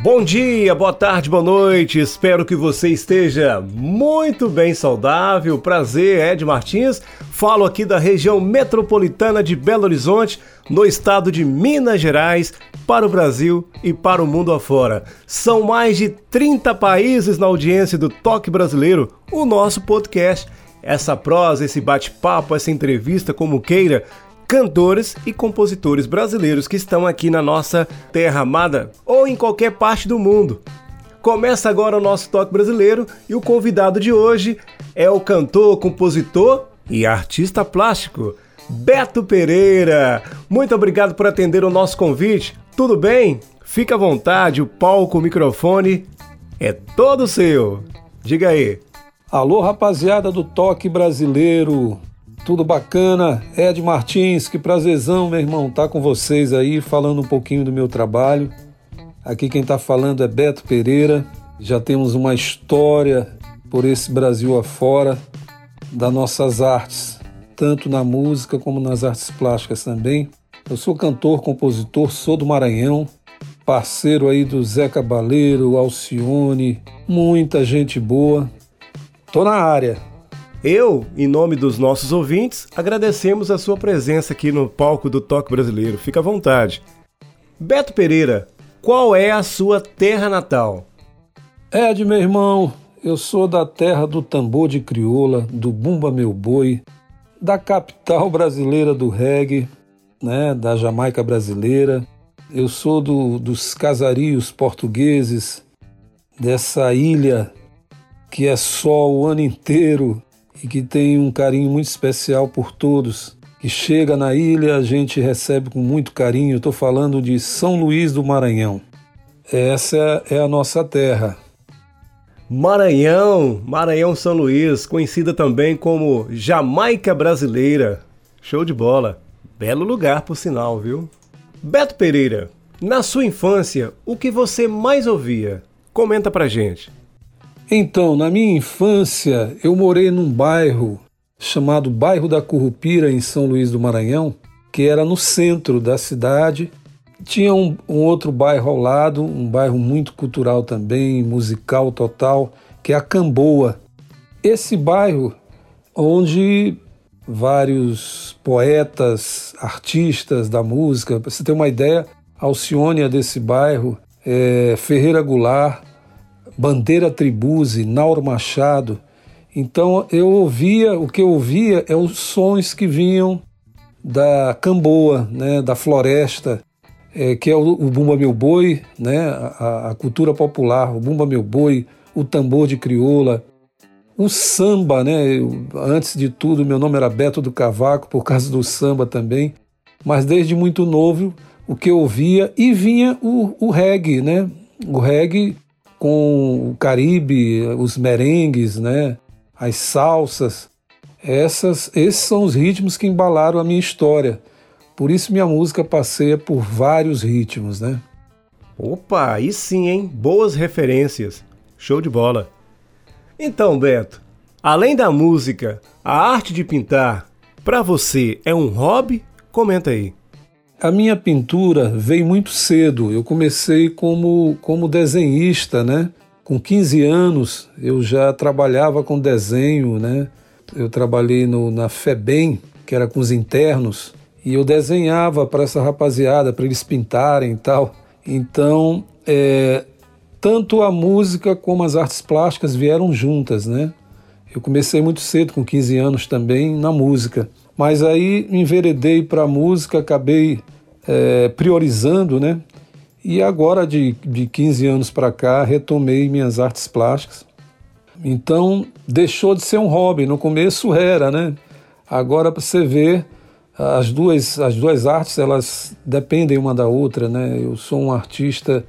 Bom dia, boa tarde, boa noite. Espero que você esteja muito bem saudável. Prazer, Ed Martins. Falo aqui da região metropolitana de Belo Horizonte, no estado de Minas Gerais, para o Brasil e para o mundo afora. São mais de 30 países na audiência do Toque Brasileiro, o nosso podcast. Essa prosa, esse bate-papo, essa entrevista, como queira, cantores e compositores brasileiros que estão aqui na nossa terra amada ou em qualquer parte do mundo. Começa agora o nosso toque brasileiro e o convidado de hoje é o cantor, compositor e artista plástico Beto Pereira. Muito obrigado por atender o nosso convite. Tudo bem? Fica à vontade, o palco, o microfone é todo seu. Diga aí. Alô, rapaziada do Toque Brasileiro. Tudo bacana? Ed Martins, que prazerzão, meu irmão, tá com vocês aí falando um pouquinho do meu trabalho. Aqui quem tá falando é Beto Pereira. Já temos uma história por esse Brasil afora das nossas artes, tanto na música como nas artes plásticas também. Eu sou cantor, compositor, sou do Maranhão, parceiro aí do Zé Cabaleiro, Alcione, muita gente boa. Tô na área. Eu, em nome dos nossos ouvintes, agradecemos a sua presença aqui no palco do Toque Brasileiro. Fica à vontade. Beto Pereira, qual é a sua terra natal? Ed, meu irmão, eu sou da terra do tambor de crioula, do bumba meu boi, da capital brasileira do reggae, né, da Jamaica brasileira. Eu sou do, dos casarios portugueses, dessa ilha que é sol o ano inteiro e que tem um carinho muito especial por todos. Que chega na ilha, a gente recebe com muito carinho. Estou falando de São Luís do Maranhão. Essa é a nossa terra. Maranhão, Maranhão São Luís, conhecida também como Jamaica Brasileira. Show de bola. Belo lugar, por sinal, viu? Beto Pereira, na sua infância, o que você mais ouvia? Comenta pra gente. Então, na minha infância, eu morei num bairro chamado Bairro da Currupira, em São Luís do Maranhão, que era no centro da cidade. Tinha um, um outro bairro ao lado, um bairro muito cultural também, musical total, que é a Camboa. Esse bairro, onde vários poetas, artistas da música, para você ter uma ideia, Alcione é desse bairro, é, Ferreira Goulart, Bandeira Tribuse, Nauro Machado. Então eu ouvia, o que eu ouvia é os sons que vinham da Camboa, né, da floresta, é, que é o, o, Bumba Meu Boi, né, a, a, cultura popular, o Bumba Meu Boi, o tambor de crioula, o samba, né, eu, antes de tudo meu nome era Beto do Cavaco, por causa do samba também, mas desde muito novo o que eu ouvia e vinha o, o reggae, né, o reggae com o Caribe, os merengues, né, as salsas. Essas, esses são os ritmos que embalaram a minha história. Por isso minha música passeia por vários ritmos, né? Opa, aí sim, hein? Boas referências. Show de bola. Então, Beto, além da música, a arte de pintar, para você é um hobby? Comenta aí. A minha pintura veio muito cedo. Eu comecei como, como desenhista, né? Com 15 anos eu já trabalhava com desenho, né? Eu trabalhei no, na FEBEM, que era com os internos, e eu desenhava para essa rapaziada, para eles pintarem e tal. Então, é, tanto a música como as artes plásticas vieram juntas, né? Eu comecei muito cedo, com 15 anos também, na música. Mas aí enveredei para a música, acabei é, priorizando, né? E agora, de, de 15 anos para cá, retomei minhas artes plásticas. Então, deixou de ser um hobby. No começo era, né? Agora, para você ver, as duas, as duas artes, elas dependem uma da outra, né? Eu sou um artista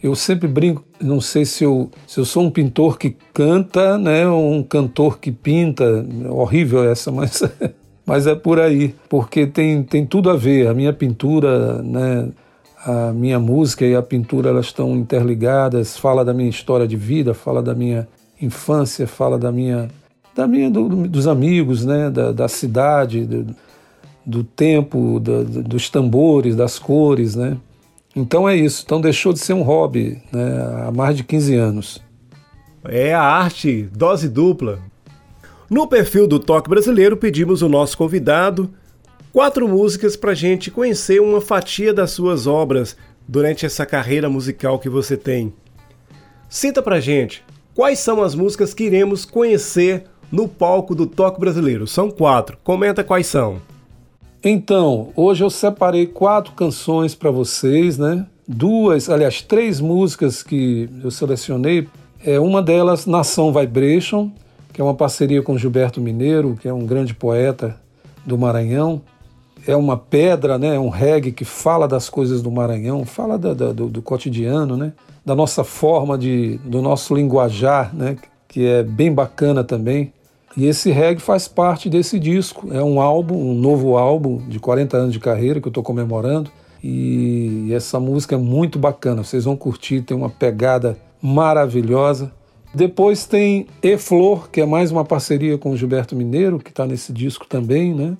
Eu sempre brinco, não sei se eu, se eu sou um pintor que canta, né, ou um cantor que pinta. Horrível essa, mas, mas é por aí, porque tem, tem tudo a ver. A minha pintura, né, a minha música e a pintura elas estão interligadas. Fala da minha história de vida, fala da minha infância, fala da minha, da minha do, dos amigos, né, da, da cidade, do, do tempo, dos tambores, das cores, né. Então é isso. Então deixou de ser um hobby né, há mais de 15 anos. É a arte, dose dupla. No perfil do Toque Brasileiro, pedimos ao nosso convidado quatro músicas para a gente conhecer uma fatia das suas obras durante essa carreira musical que você tem. Cita para gente quais são as músicas que iremos conhecer no palco do Toque Brasileiro. São quatro. Comenta quais são. Então, hoje eu separei quatro canções para vocês, né? Duas, aliás, três músicas que eu selecionei. É uma delas, Nação Vibration, que é uma parceria com Gilberto Mineiro, que é um grande poeta do Maranhão. É uma pedra, né? É um reggae que fala das coisas do Maranhão, fala da, da, do, do cotidiano, né? Da nossa forma de, do nosso linguajar, né? Que é bem bacana também. E esse reggae faz parte desse disco. É um álbum, um novo álbum de 40 anos de carreira que eu estou comemorando. E essa música é muito bacana, vocês vão curtir, tem uma pegada maravilhosa. Depois tem E Flor, que é mais uma parceria com o Gilberto Mineiro, que está nesse disco também, né?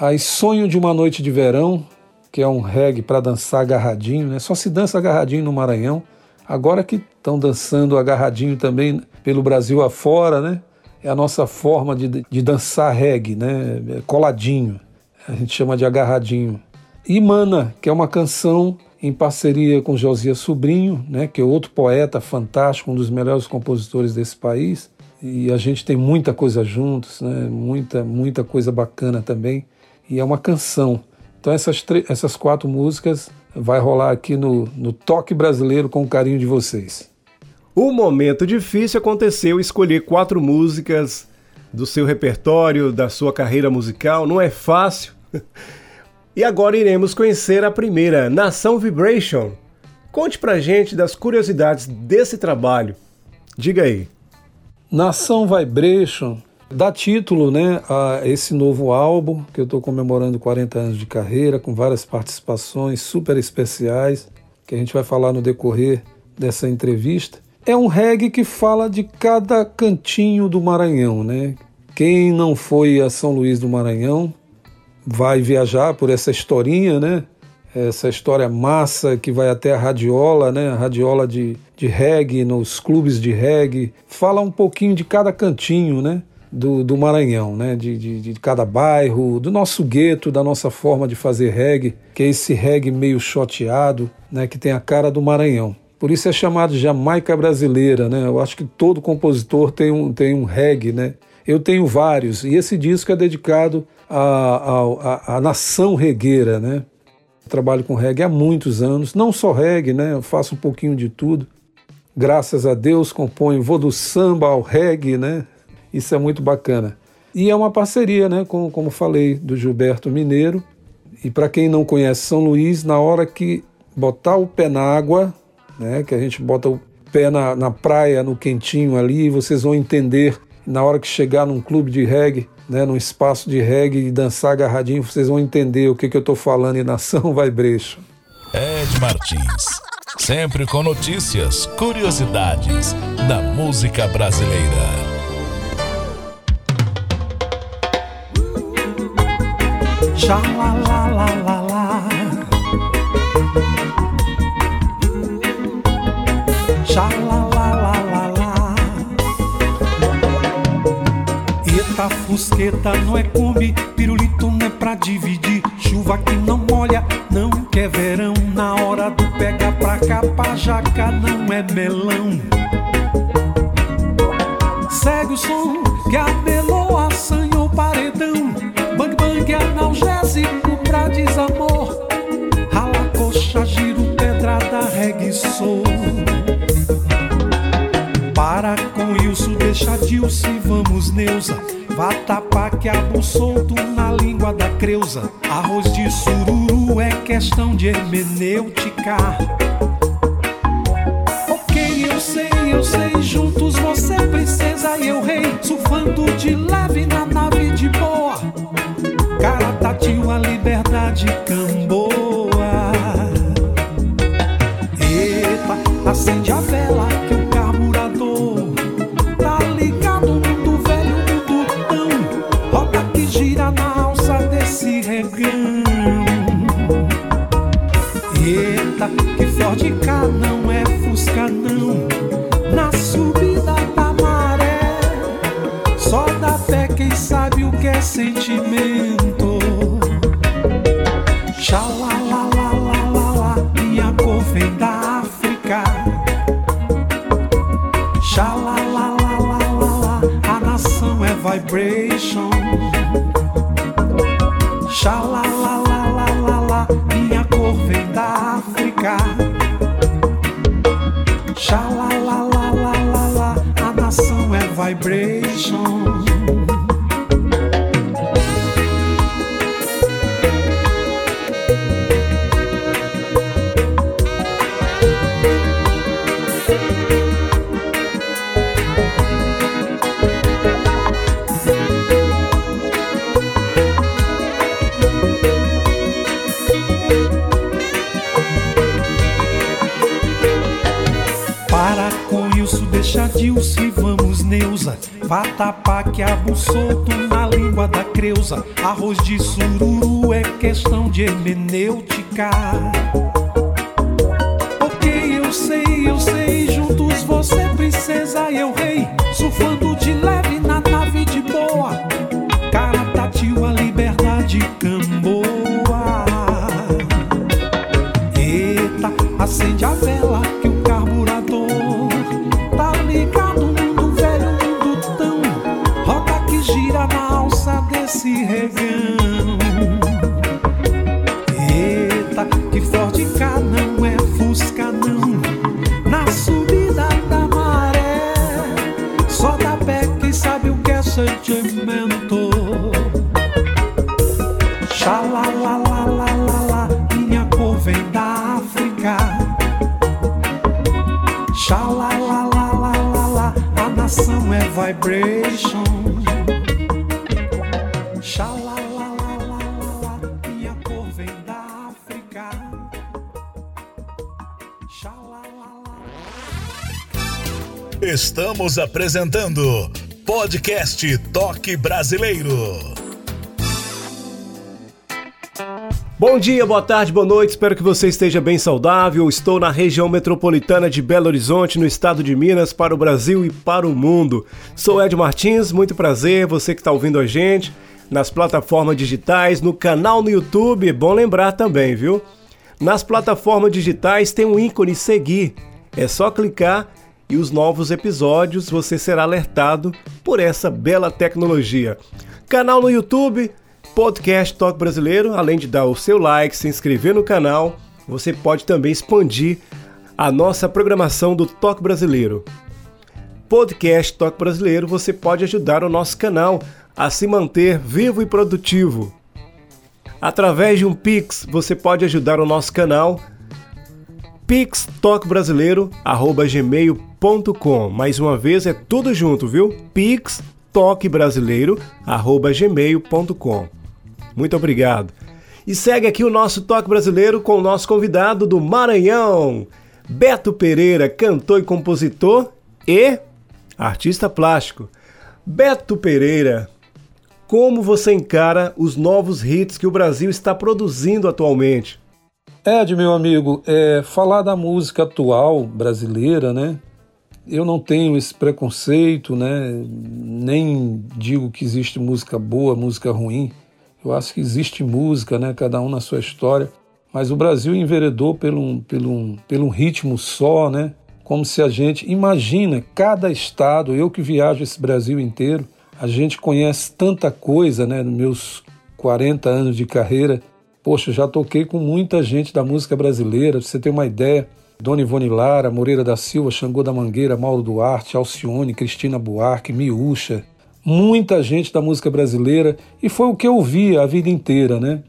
Aí Sonho de uma Noite de Verão, que é um reggae para dançar agarradinho, né? Só se dança agarradinho no Maranhão. Agora que estão dançando agarradinho também pelo Brasil afora, né? é a nossa forma de, de dançar reggae, né? É coladinho, a gente chama de agarradinho. E Mana, que é uma canção em parceria com Josias Sobrinho, né, que é outro poeta fantástico, um dos melhores compositores desse país. E a gente tem muita coisa juntos, né, muita, muita coisa bacana também. E é uma canção. Então essas, essas quatro músicas vai rolar aqui no, no Toque Brasileiro com o carinho de vocês. O momento difícil aconteceu escolher quatro músicas do seu repertório, da sua carreira musical, não é fácil. e agora iremos conhecer a primeira, Nação Vibration. Conte pra gente das curiosidades desse trabalho. Diga aí. Nação Vibration dá título né, a esse novo álbum que eu estou comemorando 40 anos de carreira, com várias participações super especiais, que a gente vai falar no decorrer dessa entrevista. É um reggae que fala de cada cantinho do Maranhão, né? Quem não foi a São Luís do Maranhão vai viajar por essa historinha, né? Essa história massa que vai até a radiola, né? A radiola de, de reggae, nos clubes de reggae. Fala um pouquinho de cada cantinho, né? Do, do Maranhão, né? De, de, de cada bairro, do nosso gueto, da nossa forma de fazer reggae, que é esse reggae meio choteado, né? Que tem a cara do Maranhão. Por isso é chamado Jamaica brasileira, né? Eu acho que todo compositor tem um, tem um reggae, né? Eu tenho vários, e esse disco é dedicado à, à, à nação regueira, né? Eu trabalho com reggae há muitos anos, não só reggae, né? Eu faço um pouquinho de tudo. Graças a Deus componho, vou do samba ao reggae, né? Isso é muito bacana. E é uma parceria, né? Com, como falei, do Gilberto Mineiro. E para quem não conhece São Luís, na hora que botar o pé na água, né? Que a gente bota o pé na, na praia, no quentinho ali, vocês vão entender na hora que chegar num clube de reggae, né, num espaço de reggae e dançar agarradinho, vocês vão entender o que, que eu estou falando em Nação Vai Brecho. Ed Martins, sempre com notícias, curiosidades da música brasileira. Xalala. Xalalalala. Eita, fusqueta não é come, pirulito não é pra dividir. Chuva que não molha, não quer verão. Na hora do pega pra cá, pra jaca não é melão. Segue o som que a meloa assanhou paredão. Bang bang analgésico pra desamor. Rala coxa, giro, pedrada, reggae, sou. Para com isso, deixa Dilce, vamos Neuza. Vá tapar que abo solto na língua da creusa. Arroz de sururu é questão de hermenêutica. eu sei, juntos você princesa e eu rei, surfando de leve na nave de boa. Cara tatil, a liberdade camboa. Eita, acende a vela não. Na subida da maré, só dá pé quem sabe o que é sentimento. Solto na língua da creusa. Arroz de sururu é questão de hermenêutica Estamos apresentando Podcast Toque Brasileiro. Bom dia, boa tarde, boa noite, espero que você esteja bem saudável. Estou na região metropolitana de Belo Horizonte, no estado de Minas, para o Brasil e para o mundo. Sou Ed Martins, muito prazer, você que está ouvindo a gente nas plataformas digitais, no canal no YouTube, é bom lembrar também, viu? Nas plataformas digitais tem um ícone seguir, é só clicar e os novos episódios você será alertado por essa bela tecnologia. Canal no YouTube, Podcast Toque Brasileiro, além de dar o seu like, se inscrever no canal, você pode também expandir a nossa programação do Toque Brasileiro. Podcast Toque Brasileiro, você pode ajudar o nosso canal a se manter vivo e produtivo. Através de um Pix, você pode ajudar o nosso canal pixtoquebrasileiro@gmail.com. Mais uma vez é tudo junto, viu? pixtoquebrasileiro@gmail.com. Muito obrigado. E segue aqui o nosso Toque Brasileiro com o nosso convidado do Maranhão, Beto Pereira, cantor e compositor e artista plástico. Beto Pereira, como você encara os novos hits que o Brasil está produzindo atualmente? Ed, meu amigo, é, falar da música atual brasileira, né? Eu não tenho esse preconceito, né? Nem digo que existe música boa, música ruim. Eu acho que existe música, né? Cada um na sua história. Mas o Brasil enveredou pelo, pelo, pelo ritmo só, né? Como se a gente imagina cada estado. Eu que viajo esse Brasil inteiro, a gente conhece tanta coisa, né? Nos meus 40 anos de carreira. Poxa, já toquei com muita gente da música brasileira, pra você ter uma ideia. Dona Ivone Lara, Moreira da Silva, Xangô da Mangueira, Mauro Duarte, Alcione, Cristina Buarque, Miúcha. Muita gente da música brasileira e foi o que eu vi a vida inteira, né?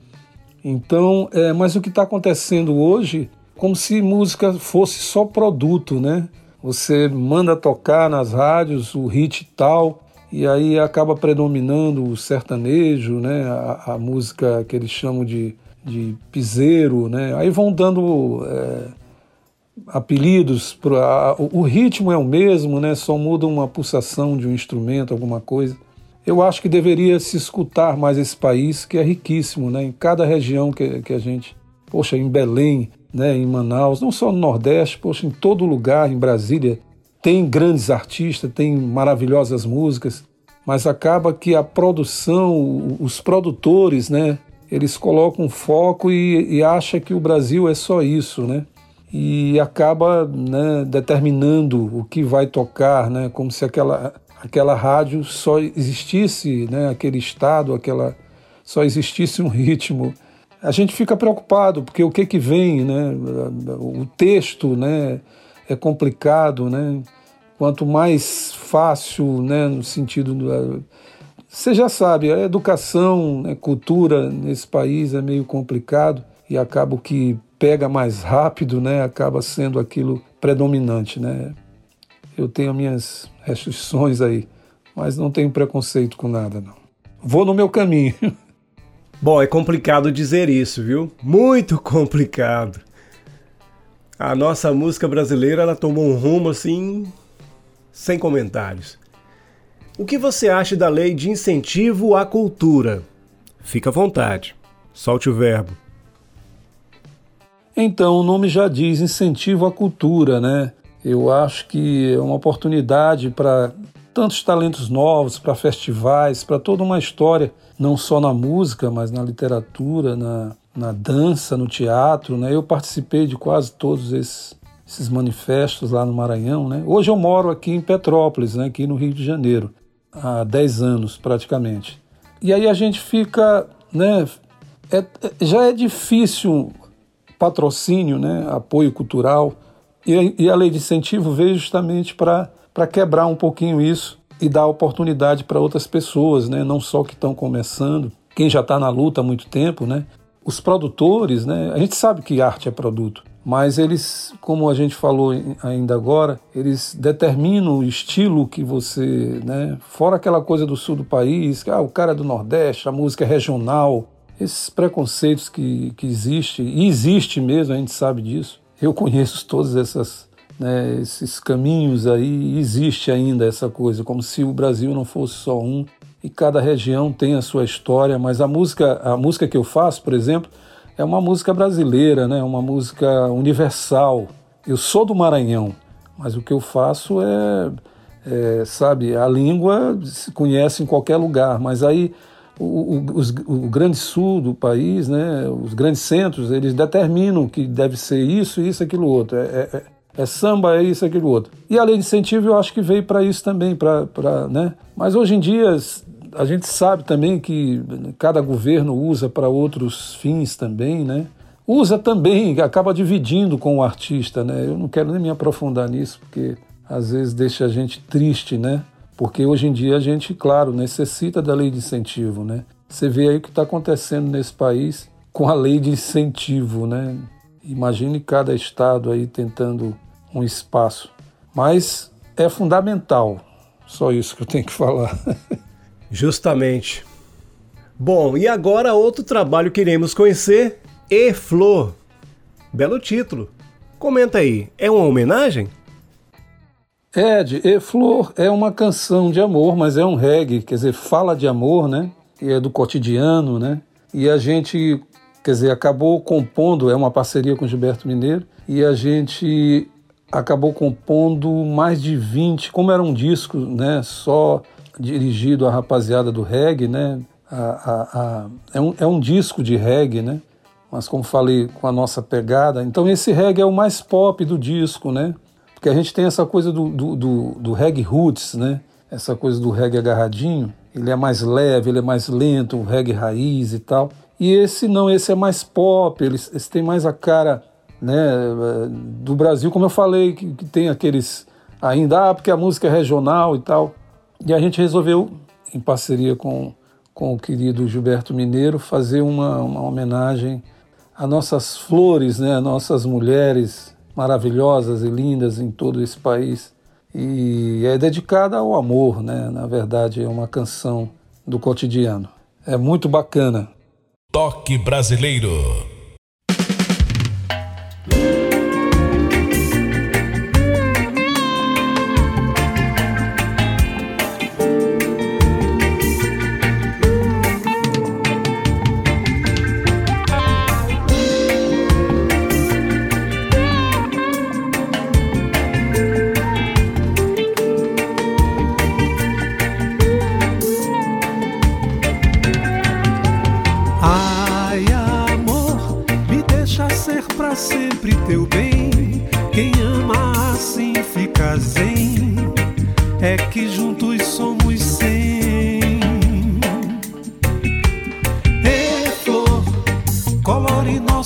Então, é, mas o que está acontecendo hoje, como se música fosse só produto, né? Você manda tocar nas rádios o hit tal, e aí acaba predominando o sertanejo, né? a, a música que eles chamam de, de piseiro, né? aí vão dando é, apelidos, pro, a, o ritmo é o mesmo, né? só muda uma pulsação de um instrumento, alguma coisa. Eu acho que deveria se escutar mais esse país, que é riquíssimo, né? em cada região que, que a gente. Poxa, em Belém, né, em Manaus, não só no Nordeste, poxa, em todo lugar, em Brasília, tem grandes artistas, tem maravilhosas músicas, mas acaba que a produção, os produtores, né, eles colocam foco e, e acham que o Brasil é só isso, né? E acaba né, determinando o que vai tocar, né? Como se aquela, aquela rádio só existisse, né? Aquele estado, aquela só existisse um ritmo. A gente fica preocupado porque o que que vem, né? O texto, né? É complicado, né? quanto mais fácil, né, no sentido do, você já sabe, a educação, né, cultura nesse país é meio complicado e acaba que pega mais rápido, né, acaba sendo aquilo predominante, né. Eu tenho minhas restrições aí, mas não tenho preconceito com nada, não. Vou no meu caminho. Bom, é complicado dizer isso, viu? Muito complicado. A nossa música brasileira ela tomou um rumo assim sem comentários. O que você acha da lei de incentivo à cultura? Fica à vontade. Solte o verbo. Então, o nome já diz incentivo à cultura, né? Eu acho que é uma oportunidade para tantos talentos novos, para festivais, para toda uma história, não só na música, mas na literatura, na, na dança, no teatro. Né? Eu participei de quase todos esses, esses manifestos lá no Maranhão. Né? Hoje eu moro aqui em Petrópolis, né? aqui no Rio de Janeiro, há 10 anos praticamente. E aí a gente fica, né? É, é, já é difícil patrocínio, né? apoio cultural, e, e a lei de incentivo veio justamente para quebrar um pouquinho isso e dar oportunidade para outras pessoas, né? não só que estão começando, quem já está na luta há muito tempo, né? Os produtores, né? a gente sabe que arte é produto, mas eles, como a gente falou ainda agora, eles determinam o estilo que você, né, fora aquela coisa do sul do país, que ah, o cara é do Nordeste, a música é regional, esses preconceitos que, que existem, e existe mesmo, a gente sabe disso. Eu conheço todos essas, né, esses caminhos aí, existe ainda essa coisa, como se o Brasil não fosse só um, e cada região tem a sua história, mas a música, a música que eu faço, por exemplo, é uma música brasileira, né? uma música universal. Eu sou do Maranhão, mas o que eu faço é, é sabe, a língua se conhece em qualquer lugar, mas aí o, o, o, grande sul do país, né, os grandes centros, eles determinam que deve ser isso, isso, aquilo outro. É, é, é, é samba, é isso, aquilo outro. E a lei de incentivo eu acho que veio para isso também, pra, né? mas hoje em dia a gente sabe também que cada governo usa para outros fins também, né? Usa também, acaba dividindo com o artista, né? Eu não quero nem me aprofundar nisso, porque às vezes deixa a gente triste, né? Porque hoje em dia a gente, claro, necessita da lei de incentivo, né? Você vê aí o que está acontecendo nesse país com a lei de incentivo, né? Imagine cada estado aí tentando um espaço. Mas é fundamental, só isso que eu tenho que falar. Justamente. Bom, e agora outro trabalho que iremos conhecer, E Flor. Belo título. Comenta aí, é uma homenagem? Ed, E Flor é uma canção de amor, mas é um reggae, quer dizer, fala de amor, né? E é do cotidiano, né? E a gente, quer dizer, acabou compondo, é uma parceria com Gilberto Mineiro, e a gente acabou compondo mais de 20, como era um disco, né? Só dirigido à rapaziada do reggae, né? A, a, a, é, um, é um disco de reggae, né? Mas como falei, com a nossa pegada. Então esse reggae é o mais pop do disco, né? Porque a gente tem essa coisa do, do, do, do reggae roots, né? Essa coisa do reggae agarradinho. Ele é mais leve, ele é mais lento, o reggae raiz e tal. E esse não, esse é mais pop, ele, esse tem mais a cara né, do Brasil, como eu falei, que, que tem aqueles ainda, ah, porque a música é regional e tal. E a gente resolveu, em parceria com, com o querido Gilberto Mineiro, fazer uma, uma homenagem a nossas flores, né, nossas mulheres maravilhosas e lindas em todo esse país. E é dedicada ao amor, né? Na verdade, é uma canção do cotidiano. É muito bacana. Toque Brasileiro.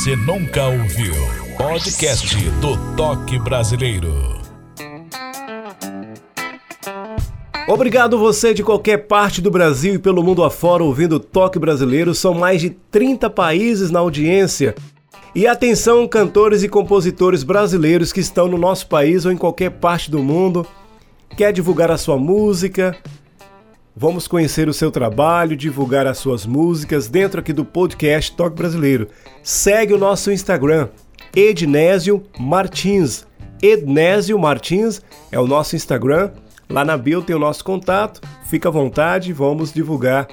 você nunca ouviu. Podcast do Toque Brasileiro. Obrigado você de qualquer parte do Brasil e pelo mundo afora ouvindo o Toque Brasileiro. São mais de 30 países na audiência. E atenção, cantores e compositores brasileiros que estão no nosso país ou em qualquer parte do mundo. Quer divulgar a sua música? Vamos conhecer o seu trabalho, divulgar as suas músicas dentro aqui do podcast Toque Brasileiro. Segue o nosso Instagram, Ednésio Martins. Ednésio Martins é o nosso Instagram. Lá na bio tem o nosso contato. Fica à vontade, vamos divulgar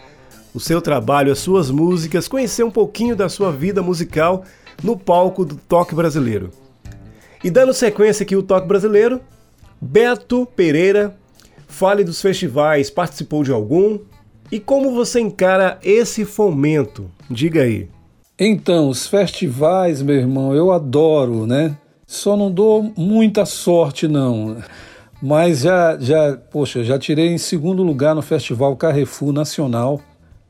o seu trabalho, as suas músicas, conhecer um pouquinho da sua vida musical no palco do Toque Brasileiro. E dando sequência aqui o Toque Brasileiro, Beto Pereira, fale dos festivais, participou de algum? E como você encara esse fomento? Diga aí. Então, os festivais, meu irmão, eu adoro, né? Só não dou muita sorte, não. Mas já, já, poxa, já tirei em segundo lugar no Festival Carrefour Nacional,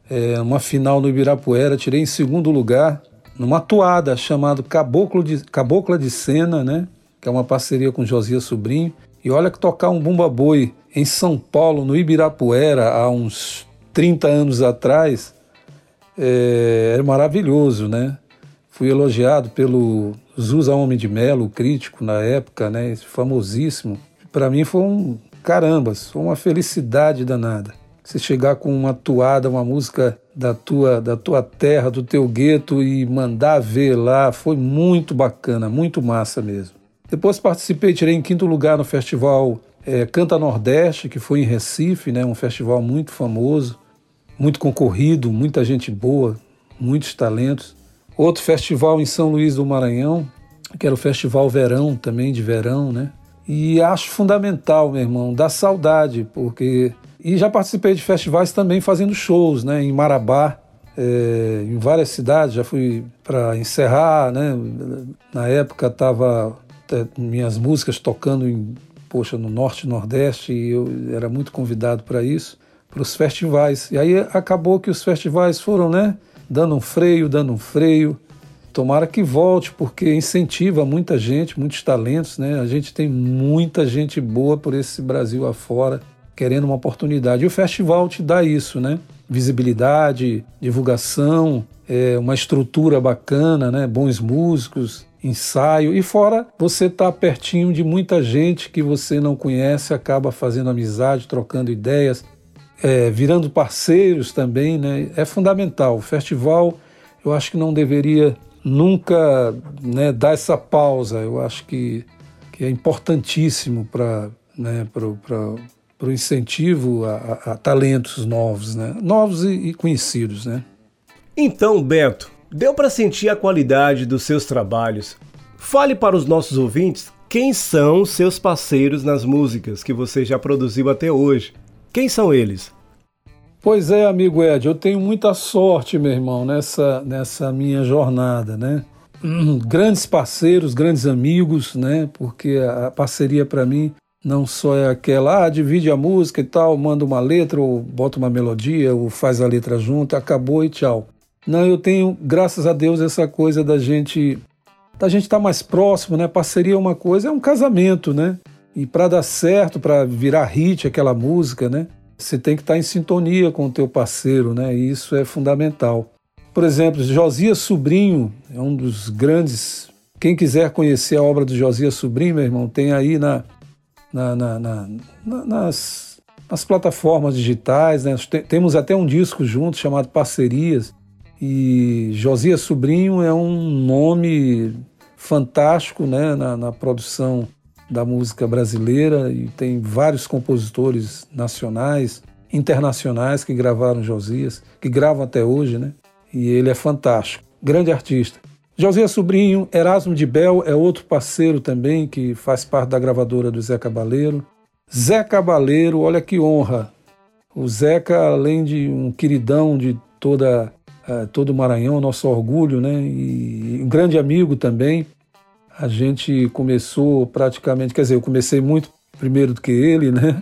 é, uma final no Ibirapuera, tirei em segundo lugar numa toada chamada Caboclo de, Cabocla de Cena, né? Que é uma parceria com Josias Sobrinho. E olha que tocar um bumba boi em São Paulo, no Ibirapuera, há uns 30 anos atrás, é, era maravilhoso, né? Fui elogiado pelo Zusa Homem de Melo, crítico na época, né? Famosíssimo para mim foi um caramba, foi uma felicidade danada. Você chegar com uma toada, uma música da tua, da tua terra, do teu gueto e mandar ver lá, foi muito bacana, muito massa mesmo. Depois participei, tirei em quinto lugar no festival é, Canta Nordeste, que foi em Recife, né, um festival muito famoso, muito concorrido, muita gente boa, muitos talentos. Outro festival em São Luís do Maranhão, que era o Festival Verão, também de verão, né? E acho fundamental, meu irmão, dar saudade, porque. E já participei de festivais também fazendo shows, né? Em Marabá, é, em várias cidades, já fui para encerrar, né? Na época estava minhas músicas tocando em, poxa, no norte e nordeste e eu era muito convidado para isso, para os festivais. E aí acabou que os festivais foram, né? Dando um freio, dando um freio. Tomara que volte, porque incentiva muita gente, muitos talentos, né? A gente tem muita gente boa por esse Brasil afora, querendo uma oportunidade. E o festival te dá isso, né? Visibilidade, divulgação, é, uma estrutura bacana, né? Bons músicos, ensaio e fora você está pertinho de muita gente que você não conhece, acaba fazendo amizade, trocando ideias, é, virando parceiros também, né? É fundamental. O festival eu acho que não deveria nunca né, dar essa pausa. Eu acho que, que é importantíssimo para né, o incentivo a, a, a, talentos novos, né? novos e, e conhecidos. Né? Então, Beto, deu para sentir a qualidade dos seus trabalhos. Fale para os nossos ouvintes quem são seus parceiros nas músicas que você já produziu até hoje. Quem são eles? Pois é, amigo Ed, eu tenho muita sorte, meu irmão, nessa, nessa minha jornada, né? Grandes parceiros, grandes amigos, né? Porque a parceria para mim não só é aquela, ah, divide a música e tal, manda uma letra ou bota uma melodia ou faz a letra junto, acabou e tchau. Não, eu tenho, graças a Deus, essa coisa da gente da gente estar tá mais próximo, né? Parceria é uma coisa, é um casamento, né? E para dar certo, para virar hit aquela música, né? Você tem que estar em sintonia com o teu parceiro, né? E isso é fundamental. Por exemplo, Josias Sobrinho é um dos grandes. Quem quiser conhecer a obra do Josias Sobrinho, meu irmão, tem aí na, na, na, na nas, nas plataformas digitais. Né? Temos até um disco junto chamado Parcerias. E Josias Sobrinho é um nome fantástico né? na, na produção da música brasileira e tem vários compositores nacionais, internacionais que gravaram Josias, que gravam até hoje, né? E ele é fantástico, grande artista. Josias Sobrinho, Erasmo de Bel é outro parceiro também que faz parte da gravadora do Zé Cabaleiro. Zé Cabaleiro, olha que honra. O Zeca, além de um queridão de toda todo o Maranhão, nosso orgulho, né? E um grande amigo também. A gente começou praticamente, quer dizer, eu comecei muito primeiro do que ele, né?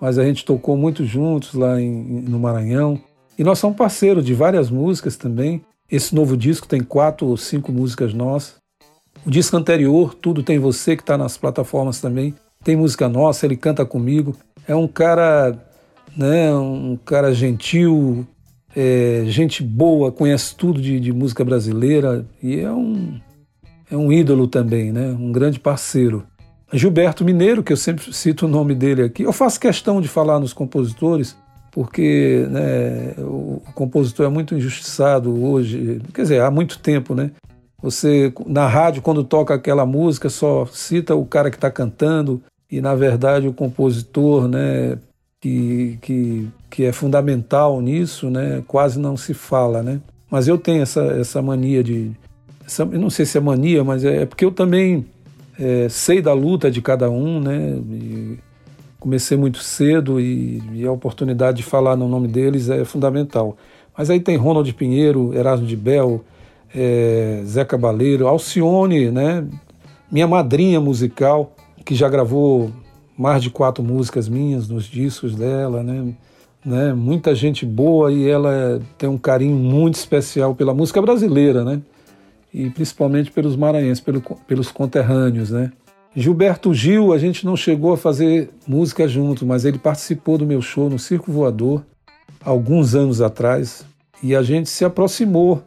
Mas a gente tocou muito juntos lá em, no Maranhão. E nós somos parceiros de várias músicas também. Esse novo disco tem quatro ou cinco músicas nossas. O disco anterior, Tudo Tem Você, que está nas plataformas também, tem música nossa, ele canta comigo. É um cara, né, um cara gentil, é, gente boa, conhece tudo de, de música brasileira e é um, é um ídolo também, né? um grande parceiro. Gilberto Mineiro, que eu sempre cito o nome dele aqui, eu faço questão de falar nos compositores, porque né, o compositor é muito injustiçado hoje, quer dizer, há muito tempo, né? Você, na rádio, quando toca aquela música, só cita o cara que está cantando, e na verdade o compositor, né, que, que, que é fundamental nisso, né, quase não se fala, né? Mas eu tenho essa, essa mania de. Essa, eu não sei se é mania, mas é, é porque eu também é, sei da luta de cada um, né? E comecei muito cedo e, e, a oportunidade de falar no nome deles é fundamental. Mas aí tem Ronald Pinheiro, Erasmo de Bel, é, Zé Cabaleiro, Alcione, né? Minha madrinha musical, que já gravou mais de quatro músicas minhas nos discos dela, né? Né? Muita gente boa e ela tem um carinho muito especial pela música brasileira, né? E principalmente pelos maranhenses, pelo, pelos conterrâneos, né? Gilberto Gil, a gente não chegou a fazer música junto, mas ele participou do meu show no Circo Voador alguns anos atrás e a gente se aproximou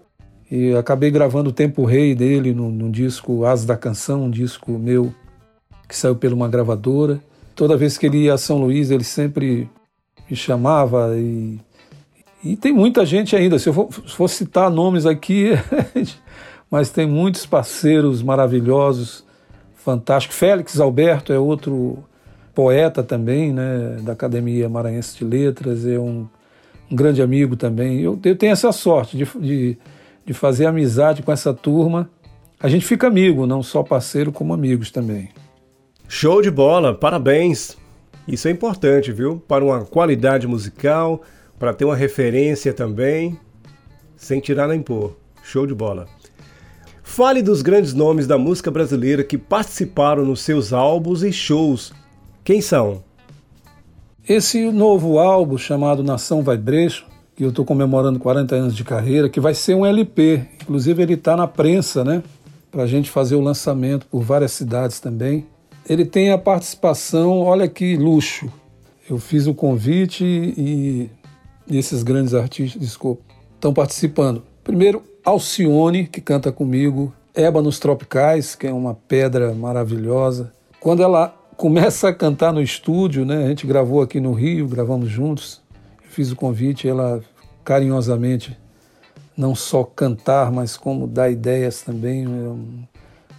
e acabei gravando o Tempo Rei dele no, no disco As da Canção, um disco meu que saiu por uma gravadora. Toda vez que ele ia a São Luís, ele sempre me chamava e, e tem muita gente ainda. Se eu for, for citar nomes aqui, mas tem muitos parceiros maravilhosos, fantásticos. Félix Alberto é outro poeta também, né, da Academia Maranhense de Letras, é um, um grande amigo também. Eu, eu tenho essa sorte de, de, de fazer amizade com essa turma. A gente fica amigo, não só parceiro, como amigos também. Show de bola, parabéns! Isso é importante, viu? Para uma qualidade musical, para ter uma referência também, sem tirar nem pôr. Show de bola. Fale dos grandes nomes da música brasileira que participaram nos seus álbuns e shows. Quem são? Esse novo álbum chamado Nação Vai Brecho, que eu estou comemorando 40 anos de carreira, que vai ser um LP. Inclusive ele está na prensa, né? Para a gente fazer o lançamento por várias cidades também ele tem a participação, olha que luxo. Eu fiz o convite e, esses grandes artistas, desculpa, estão participando. Primeiro, Alcione, que canta comigo, Ébanos Tropicais, que é uma pedra maravilhosa. Quando ela começa a cantar no estúdio, né, a gente gravou aqui no Rio, gravamos juntos, eu fiz o convite, ela carinhosamente não só cantar, mas como dar ideias também.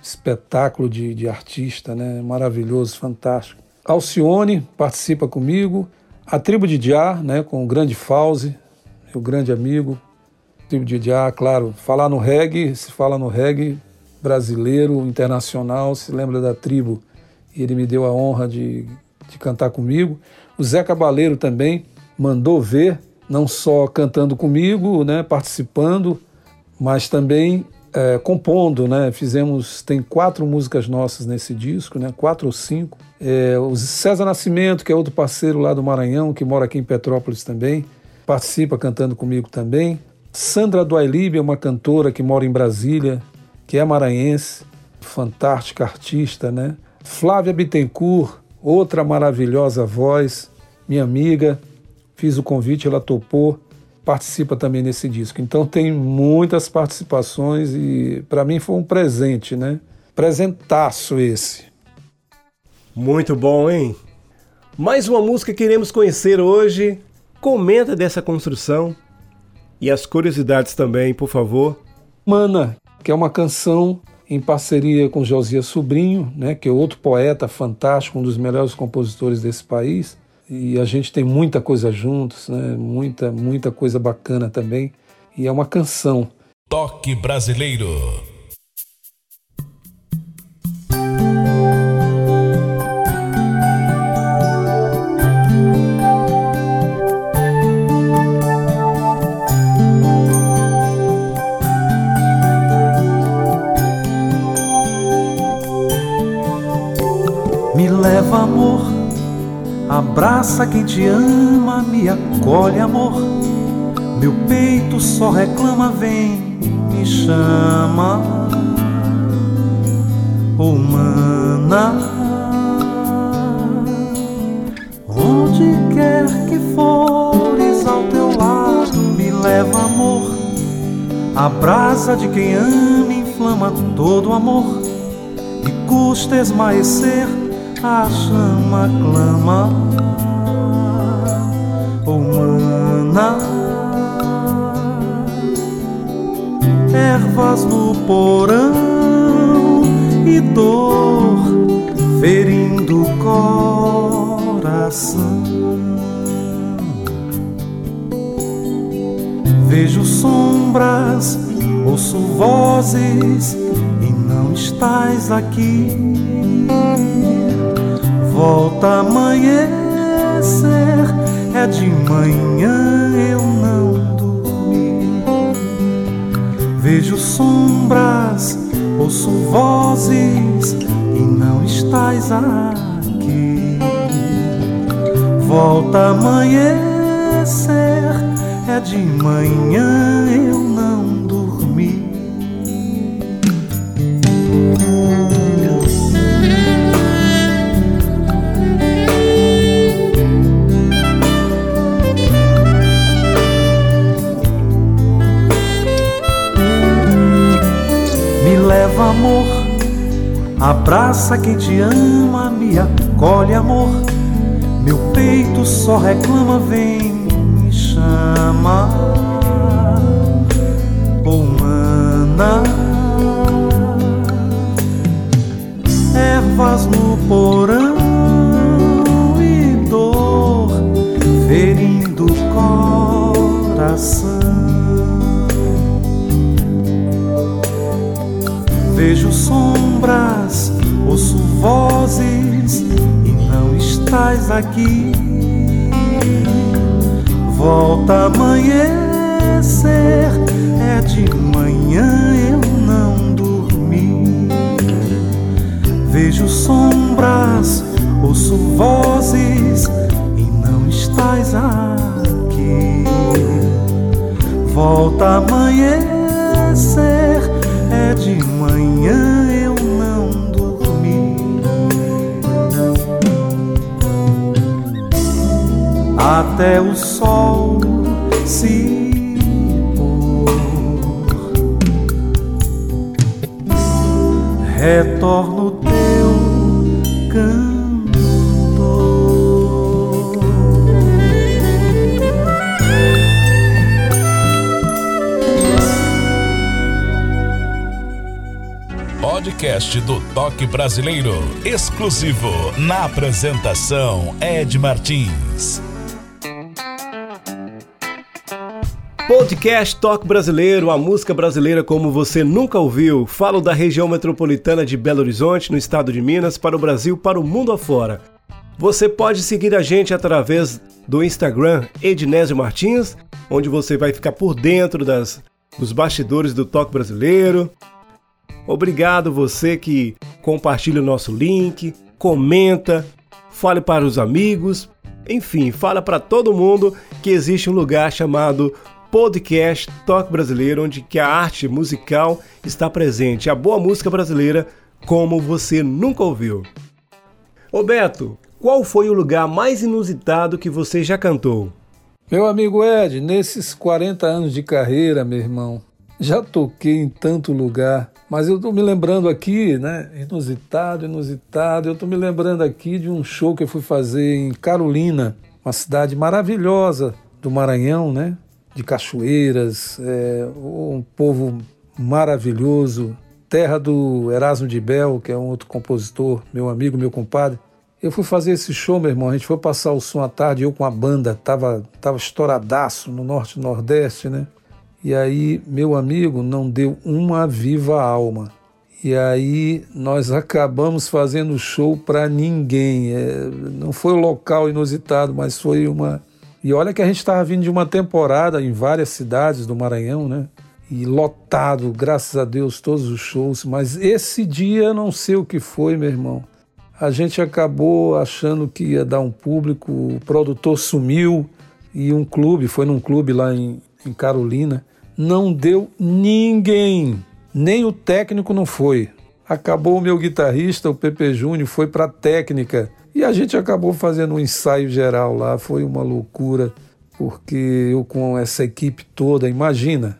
Espetáculo de, de artista, né? maravilhoso, fantástico. Alcione participa comigo, a Tribo de Diá, né? com o grande Fauzi, meu grande amigo. Tribo de Diá, claro, falar no reggae, se fala no reggae brasileiro, internacional, se lembra da tribo. E ele me deu a honra de, de cantar comigo. O Zé Cabaleiro também mandou ver, não só cantando comigo, né, participando, mas também é, compondo, né? Fizemos, tem quatro músicas nossas nesse disco, né? Quatro ou cinco. É, o César Nascimento, que é outro parceiro lá do Maranhão, que mora aqui em Petrópolis também, participa cantando comigo também. Sandra Duailib é uma cantora que mora em Brasília, que é maranhense, fantástica artista, né? Flávia Bittencourt, outra maravilhosa voz, minha amiga, fiz o convite, ela topou participa também nesse disco. Então tem muitas participações e para mim foi um presente, né? Presentaço esse. Muito bom, hein? Mais uma música que iremos conhecer hoje. Comenta dessa construção e as curiosidades também, por favor. Mana, que é uma canção em parceria com Josias Sobrinho, né, que é outro poeta fantástico, um dos melhores compositores desse país e a gente tem muita coisa juntos, né? muita, muita coisa bacana também. E é uma canção. Toque Brasileiro. Abraça quem te ama, me acolhe, amor. Meu peito só reclama, vem, me chama. Humana, onde quer que fores ao teu lado, me leva, amor. A brasa de quem ama inflama todo amor e custa esmaecer a chama clama, humana. Ervas no porão e dor ferindo o coração. Vejo sombras, ouço vozes e não estás aqui. Volta amanhecer, é de manhã eu não dormi. Vejo sombras, ouço vozes e não estás aqui. Volta amanhecer, é de manhã eu abraça quem te ama, me acolhe, amor. Meu peito só reclama, vem vozes e não estás aqui. Volta amanhecer, é de manhã eu não dormi. Vejo sombras, ouço vozes e não estás aqui. Volta amanhecer, é de manhã Até o sol se pôr, retorno teu cantor. Podcast do Toque Brasileiro, exclusivo na apresentação Ed Martins. Podcast Toque Brasileiro, a música brasileira como você nunca ouviu. Falo da região metropolitana de Belo Horizonte, no estado de Minas, para o Brasil, para o mundo afora. Você pode seguir a gente através do Instagram Ednésio Martins, onde você vai ficar por dentro das, dos bastidores do Toque Brasileiro. Obrigado você que compartilha o nosso link, comenta, fale para os amigos, enfim, fala para todo mundo que existe um lugar chamado Podcast Toque Brasileiro, onde que a arte musical está presente, a boa música brasileira como você nunca ouviu. Ô Beto, qual foi o lugar mais inusitado que você já cantou? Meu amigo Ed, nesses 40 anos de carreira, meu irmão, já toquei em tanto lugar, mas eu tô me lembrando aqui, né? Inusitado, inusitado. Eu tô me lembrando aqui de um show que eu fui fazer em Carolina, uma cidade maravilhosa do Maranhão, né? De cachoeiras, é, um povo maravilhoso, terra do Erasmo de Bel, que é um outro compositor, meu amigo, meu compadre. Eu fui fazer esse show, meu irmão. A gente foi passar o som à tarde, eu com a banda, tava, tava estouradaço no norte e nordeste, né? E aí, meu amigo não deu uma viva alma. E aí, nós acabamos fazendo show para ninguém. É, não foi um local inusitado, mas foi uma. E olha que a gente estava vindo de uma temporada em várias cidades do Maranhão, né? E lotado, graças a Deus, todos os shows. Mas esse dia, não sei o que foi, meu irmão. A gente acabou achando que ia dar um público, o produtor sumiu e um clube, foi num clube lá em, em Carolina, não deu ninguém, nem o técnico não foi. Acabou o meu guitarrista, o Pepe Júnior, foi para técnica e a gente acabou fazendo um ensaio geral lá. Foi uma loucura, porque eu com essa equipe toda, imagina.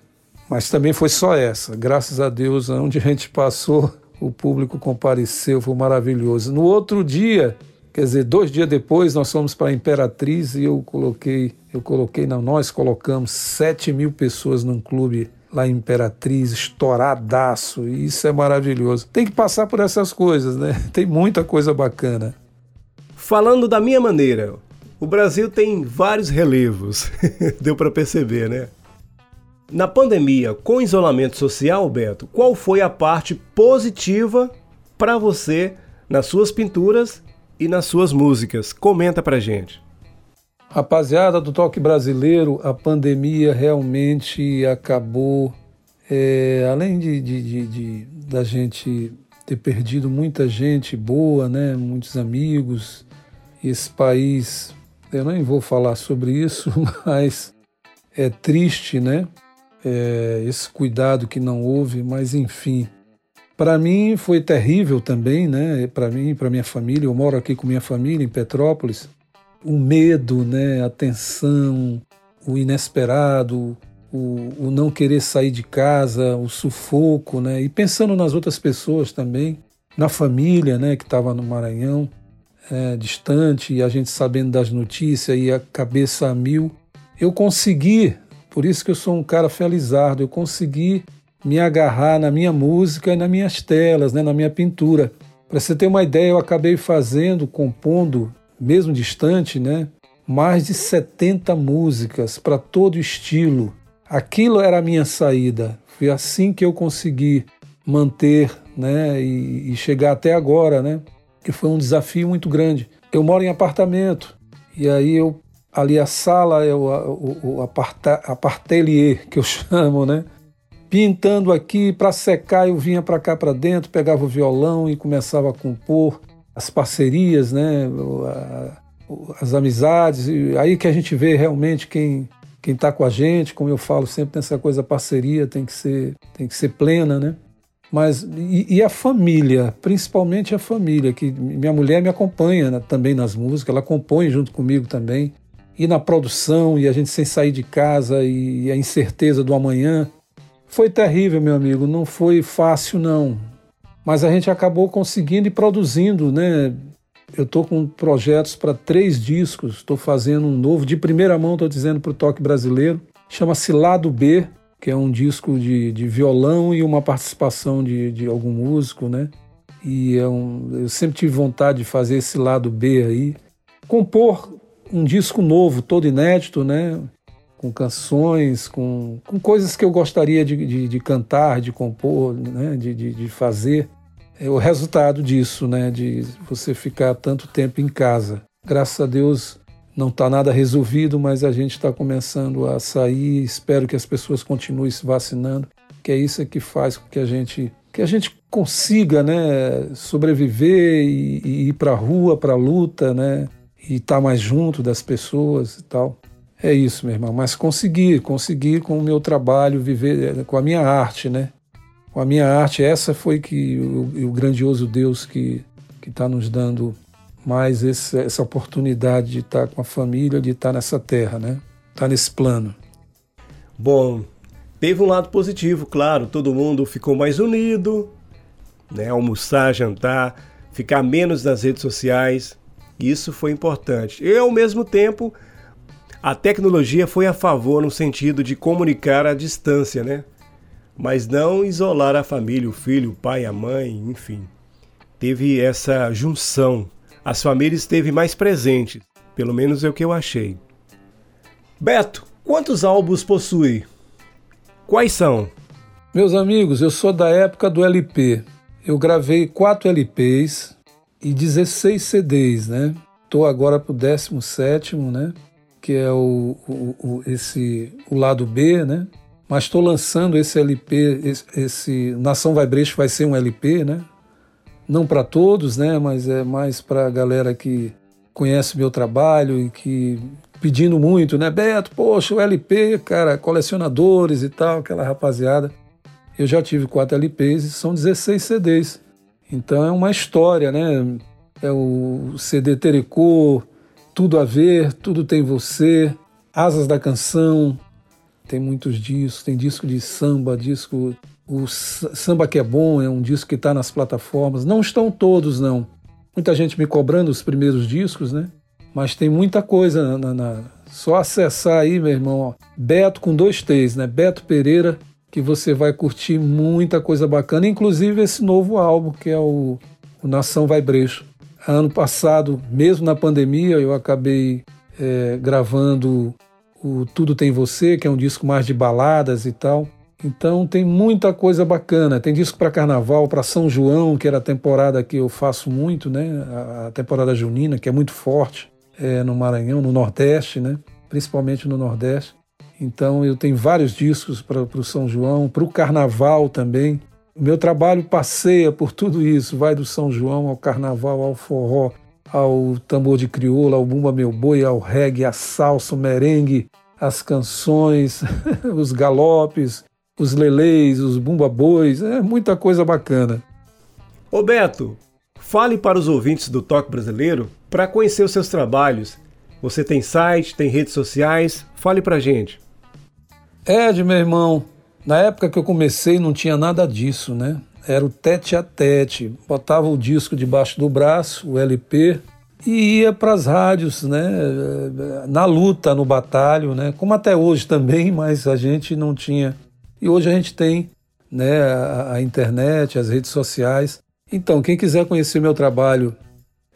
Mas também foi só essa. Graças a Deus, onde a gente passou, o público compareceu, foi maravilhoso. No outro dia, quer dizer, dois dias depois, nós fomos para a Imperatriz e eu coloquei, eu coloquei, não, nós colocamos 7 mil pessoas num clube lá em Imperatriz, estouradaço, e isso é maravilhoso. Tem que passar por essas coisas, né? Tem muita coisa bacana. Falando da minha maneira, o Brasil tem vários relevos, deu para perceber, né? Na pandemia, com isolamento social, Beto, qual foi a parte positiva para você nas suas pinturas e nas suas músicas? Comenta pra gente. Rapaziada do toque brasileiro, a pandemia realmente acabou, é, além de, de, de, de, da gente ter perdido muita gente boa, né, muitos amigos, esse país, eu nem vou falar sobre isso, mas é triste, né? é, esse cuidado que não houve, mas enfim. Para mim foi terrível também, né? Para mim, para minha família, eu moro aqui com minha família em Petrópolis. O medo, né? A tensão, o inesperado, o, o não querer sair de casa, o sufoco, né? E pensando nas outras pessoas também, na família, né? Que estava no Maranhão, é, distante, e a gente sabendo das notícias e a cabeça a mil. Eu consegui por isso que eu sou um cara felizardo, eu consegui me agarrar na minha música e nas minhas telas, né, na minha pintura. Para você ter uma ideia, eu acabei fazendo, compondo, mesmo distante, né, mais de 70 músicas para todo estilo. Aquilo era a minha saída. Foi assim que eu consegui manter né, e, e chegar até agora, né, que foi um desafio muito grande. Eu moro em apartamento e aí eu ali a sala é o, o, o apartelier que eu chamo, né? Pintando aqui para secar, eu vinha para cá para dentro, pegava o violão e começava a compor as parcerias, né? As amizades, aí que a gente vê realmente quem quem está com a gente, como eu falo sempre nessa coisa parceria tem que ser tem que ser plena, né? Mas e, e, a família, principalmente a família, que minha mulher me acompanha né, também nas músicas, ela compõe junto comigo também e na produção, e a gente sem sair de casa, e a incerteza do amanhã. Foi terrível, meu amigo, não foi fácil, não. Mas a gente acabou conseguindo e produzindo, né? Eu estou com projetos para três discos, estou fazendo um novo, de primeira mão, estou dizendo para o toque brasileiro, chama-se Lado B, que é um disco de, de violão e uma participação de, de algum músico, né? E é um, eu sempre tive vontade de fazer esse lado B aí. Compor um disco novo, todo inédito, né? com canções, com, com coisas que eu gostaria de, de, de cantar, de compor, né? de, de, de fazer. É o resultado disso, né? de você ficar tanto tempo em casa. Graças a Deus não está nada resolvido, mas a gente está começando a sair. Espero que as pessoas continuem se vacinando, que é isso que faz com que a gente que a gente consiga, né, sobreviver e, e ir para a rua, para a luta, né, e estar tá mais junto das pessoas e tal. É isso, meu irmão. Mas conseguir, conseguir com o meu trabalho, viver é, com a minha arte, né? Com a minha arte, essa foi que o, o grandioso Deus que está nos dando mais esse, essa oportunidade de estar com a família, de estar nessa terra, né? Estar tá nesse plano. Bom, teve um lado positivo, claro. Todo mundo ficou mais unido, né? Almoçar, jantar, ficar menos nas redes sociais. Isso foi importante. E ao mesmo tempo, a tecnologia foi a favor no sentido de comunicar à distância, né? Mas não isolar a família, o filho, o pai, a mãe, enfim. Teve essa junção. As famílias esteve mais presentes, pelo menos é o que eu achei. Beto, quantos álbuns possui? Quais são? Meus amigos, eu sou da época do LP. Eu gravei quatro LPs, e 16 CDs, né? Estou agora para o 17, né? Que é o, o, o, esse, o lado B, né? Mas estou lançando esse LP, esse, esse Nação Vibration vai ser um LP, né? Não para todos, né? Mas é mais para a galera que conhece meu trabalho e que pedindo muito, né? Beto, poxa, o LP, cara, colecionadores e tal, aquela rapaziada. Eu já tive quatro LPs e são 16 CDs. Então é uma história, né? É o CD Terecô, Tudo a Ver, Tudo Tem Você, Asas da Canção, tem muitos discos, tem disco de samba, disco. O Samba Que É Bom é um disco que está nas plataformas. Não estão todos, não. Muita gente me cobrando os primeiros discos, né? Mas tem muita coisa na, na... Só acessar aí, meu irmão, ó. Beto com dois T's, né? Beto Pereira que você vai curtir muita coisa bacana, inclusive esse novo álbum que é o, o Nação Vai Brejo. Ano passado, mesmo na pandemia, eu acabei é, gravando o Tudo Tem Você, que é um disco mais de baladas e tal. Então tem muita coisa bacana. Tem disco para carnaval, para São João, que era a temporada que eu faço muito, né? A temporada junina, que é muito forte é, no Maranhão, no Nordeste, né? Principalmente no Nordeste. Então eu tenho vários discos para o São João, para o Carnaval também. O meu trabalho passeia por tudo isso, vai do São João ao Carnaval, ao forró, ao tambor de crioula, ao bumba meu boi, ao reggae, a salsa, o merengue, as canções, os galopes, os leleis, os bumba bois, é muita coisa bacana. Ô Beto, fale para os ouvintes do Toque Brasileiro para conhecer os seus trabalhos. Você tem site, tem redes sociais? Fale pra gente. Ed, meu irmão, na época que eu comecei não tinha nada disso, né? Era o tete a tete. Botava o disco debaixo do braço, o LP, e ia para as rádios, né? Na luta, no batalho, né? Como até hoje também, mas a gente não tinha. E hoje a gente tem, né? A, a internet, as redes sociais. Então, quem quiser conhecer meu trabalho,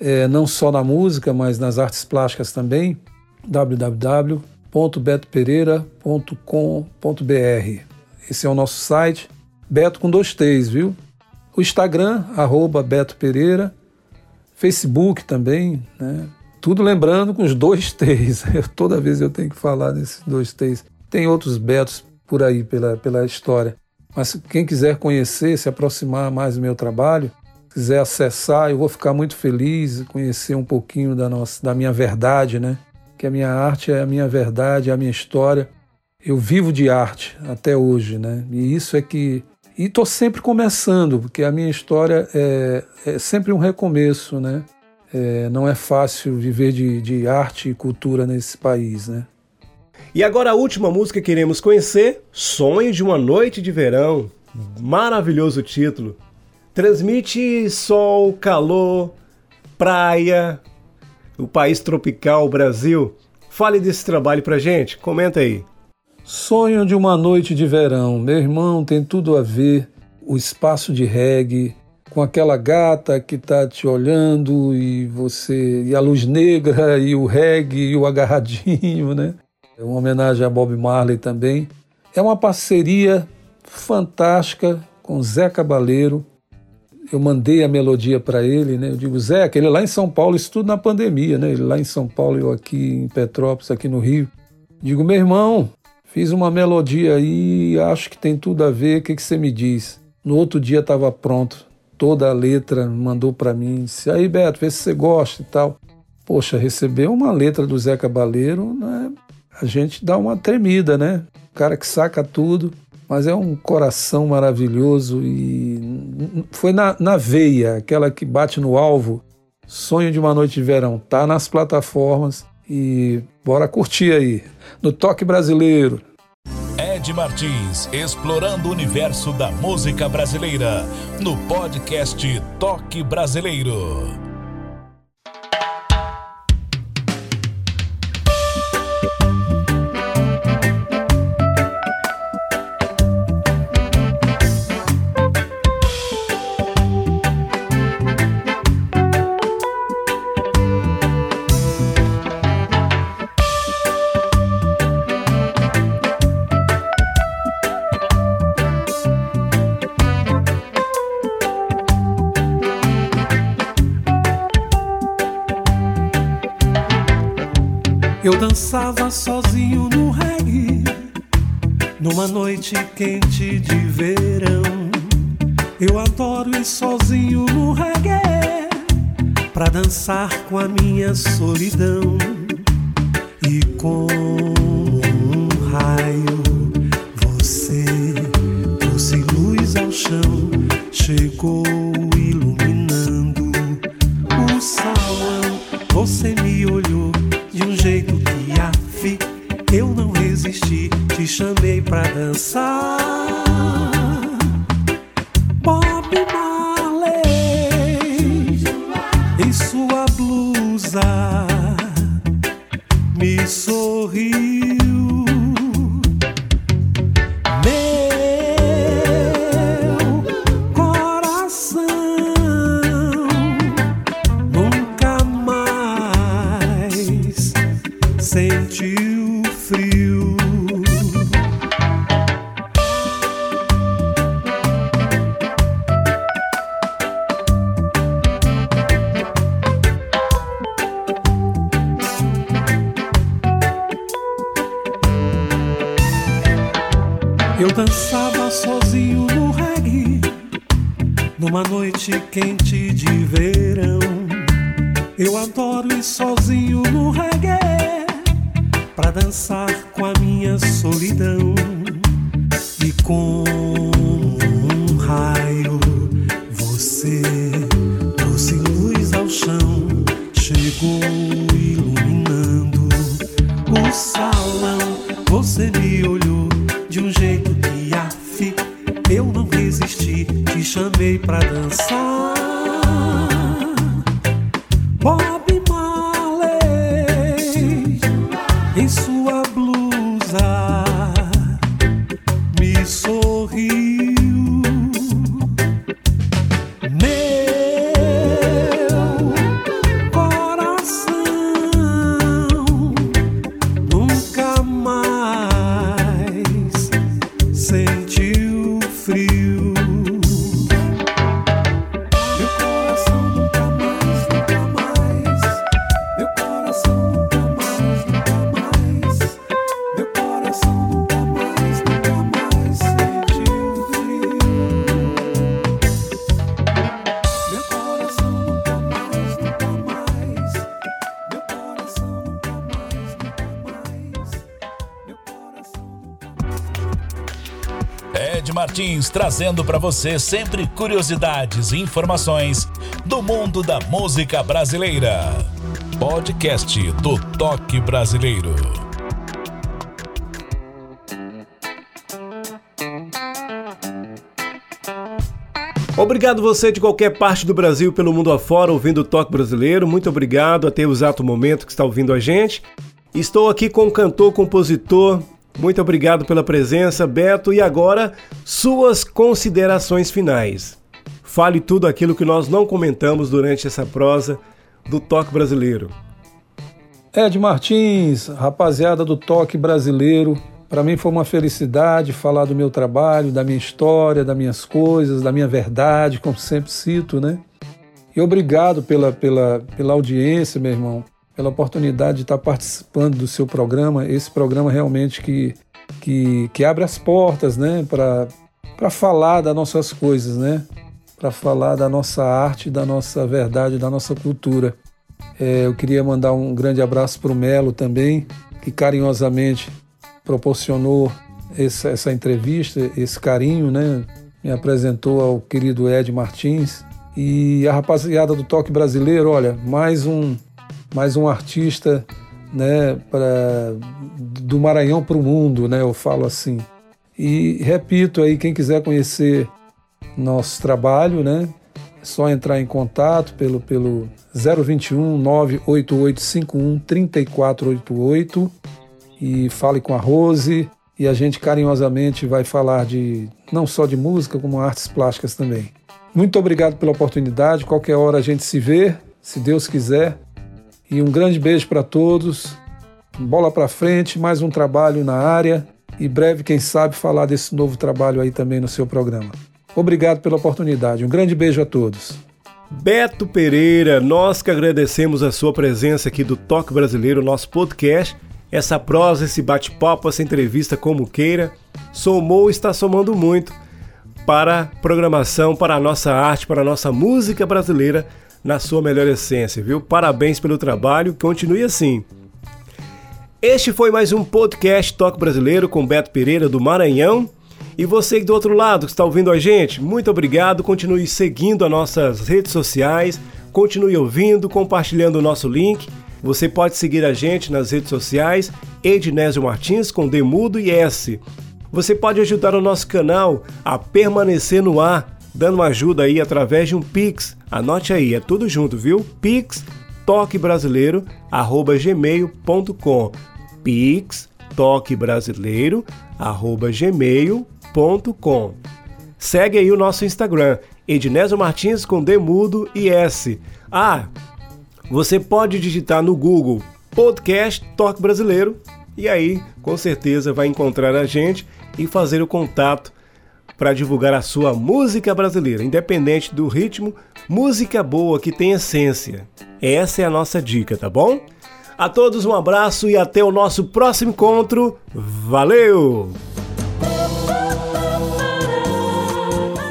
é, não só na música, mas nas artes plásticas também, www.betopereira.com.br. Esse é o nosso site, Beto com dois T's, viu? O Instagram, arroba Beto Pereira, Facebook também, né? Tudo lembrando com os dois T's. Toda vez eu tenho que falar desses dois T's. Tem outros Betos por aí pela, pela história. Mas quem quiser conhecer, se aproximar mais do meu trabalho, quiser acessar, eu vou ficar muito feliz, conhecer um pouquinho da, nossa, da minha verdade, né? Que a minha arte é a minha verdade, é a minha história. Eu vivo de arte até hoje, né? E isso é que. E estou sempre começando, porque a minha história é, é sempre um recomeço, né? É, não é fácil viver de, de arte e cultura nesse país, né? E agora a última música que queremos conhecer, Sonho de uma Noite de Verão. Maravilhoso título. Transmite sol, calor, praia, o país tropical, o Brasil. Fale desse trabalho pra gente, comenta aí. Sonho de uma noite de verão, meu irmão, tem tudo a ver o espaço de reggae com aquela gata que tá te olhando e você e a luz negra e o reggae e o agarradinho, né? É uma homenagem a Bob Marley também. É uma parceria fantástica com Zé Cabaleiro, eu mandei a melodia para ele, né? Eu digo, Zé, ele lá em São Paulo, isso tudo na pandemia, né? Ele lá em São Paulo, eu aqui em Petrópolis, aqui no Rio. Digo, meu irmão, fiz uma melodia aí, acho que tem tudo a ver, o que, que você me diz? No outro dia estava pronto, toda a letra mandou para mim, disse, aí Beto, vê se você gosta e tal. Poxa, receber uma letra do Zé Cabaleiro, né? A gente dá uma tremida, né? O cara que saca tudo mas é um coração maravilhoso e foi na, na veia, aquela que bate no alvo. Sonho de uma noite de verão, tá nas plataformas e bora curtir aí, no Toque Brasileiro. Ed Martins, explorando o universo da música brasileira, no podcast Toque Brasileiro. Eu dançava sozinho no reggae, numa noite quente de verão. Eu adoro ir sozinho no reggae, pra dançar com a minha solidão. E com um raio, você trouxe luz ao chão, chegou trazendo para você sempre curiosidades e informações do mundo da música brasileira. Podcast do Toque Brasileiro. Obrigado você de qualquer parte do Brasil pelo mundo afora ouvindo o Toque Brasileiro. Muito obrigado a ter o exato momento que está ouvindo a gente. Estou aqui com o cantor, compositor. Muito obrigado pela presença, Beto. E agora, suas considerações finais. Fale tudo aquilo que nós não comentamos durante essa prosa do Toque Brasileiro. Ed Martins, rapaziada do Toque Brasileiro, para mim foi uma felicidade falar do meu trabalho, da minha história, das minhas coisas, da minha verdade, como sempre cito, né? E obrigado pela, pela, pela audiência, meu irmão, pela oportunidade de estar participando do seu programa, esse programa realmente que, que, que abre as portas, né, para falar das nossas coisas, né? Para falar da nossa arte, da nossa verdade, da nossa cultura. É, eu queria mandar um grande abraço para o Melo também, que carinhosamente proporcionou essa, essa, entrevista, esse carinho, né? Me apresentou ao querido Ed Martins. E a rapaziada do Toque Brasileiro, olha, mais um, mais um artista né, pra, do Maranhão para o mundo, né? Eu falo assim. E repito aí, quem quiser conhecer nosso trabalho, né? É só entrar em contato pelo, pelo 021 98851 3488 e fale com a Rose e a gente carinhosamente vai falar de não só de música, como artes plásticas também. Muito obrigado pela oportunidade. Qualquer hora a gente se vê, se Deus quiser. E um grande beijo para todos. Bola para frente, mais um trabalho na área e breve, quem sabe, falar desse novo trabalho aí também no seu programa. Obrigado pela oportunidade. Um grande beijo a todos. Beto Pereira, nós que agradecemos a sua presença aqui do Toque Brasileiro, nosso podcast. Essa prosa, esse bate-papo, essa entrevista, como queira, somou e está somando muito para a programação, para a nossa arte, para a nossa música brasileira na sua melhor essência, viu? Parabéns pelo trabalho, continue assim. Este foi mais um podcast Toque Brasileiro com Beto Pereira do Maranhão. E você do outro lado que está ouvindo a gente, muito obrigado. Continue seguindo as nossas redes sociais, continue ouvindo, compartilhando o nosso link. Você pode seguir a gente nas redes sociais, Ednésio Martins com D mudo e S. Você pode ajudar o nosso canal a permanecer no ar, dando ajuda aí através de um Pix. Anote aí, é tudo junto, viu? Pix toquebrasileiro@gmail.com. Pix toquebrasileiro@gmail.com. Segue aí o nosso Instagram, Ednésio Martins com D mudo e S. Ah, você pode digitar no Google Podcast Toque Brasileiro e aí com certeza vai encontrar a gente e fazer o contato para divulgar a sua música brasileira, independente do ritmo, música boa que tem essência. Essa é a nossa dica, tá bom? A todos um abraço e até o nosso próximo encontro. Valeu!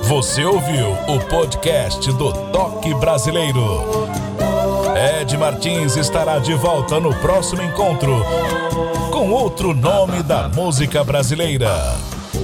Você ouviu o podcast do Toque Brasileiro. Ed Martins estará de volta no próximo encontro com outro nome da música brasileira.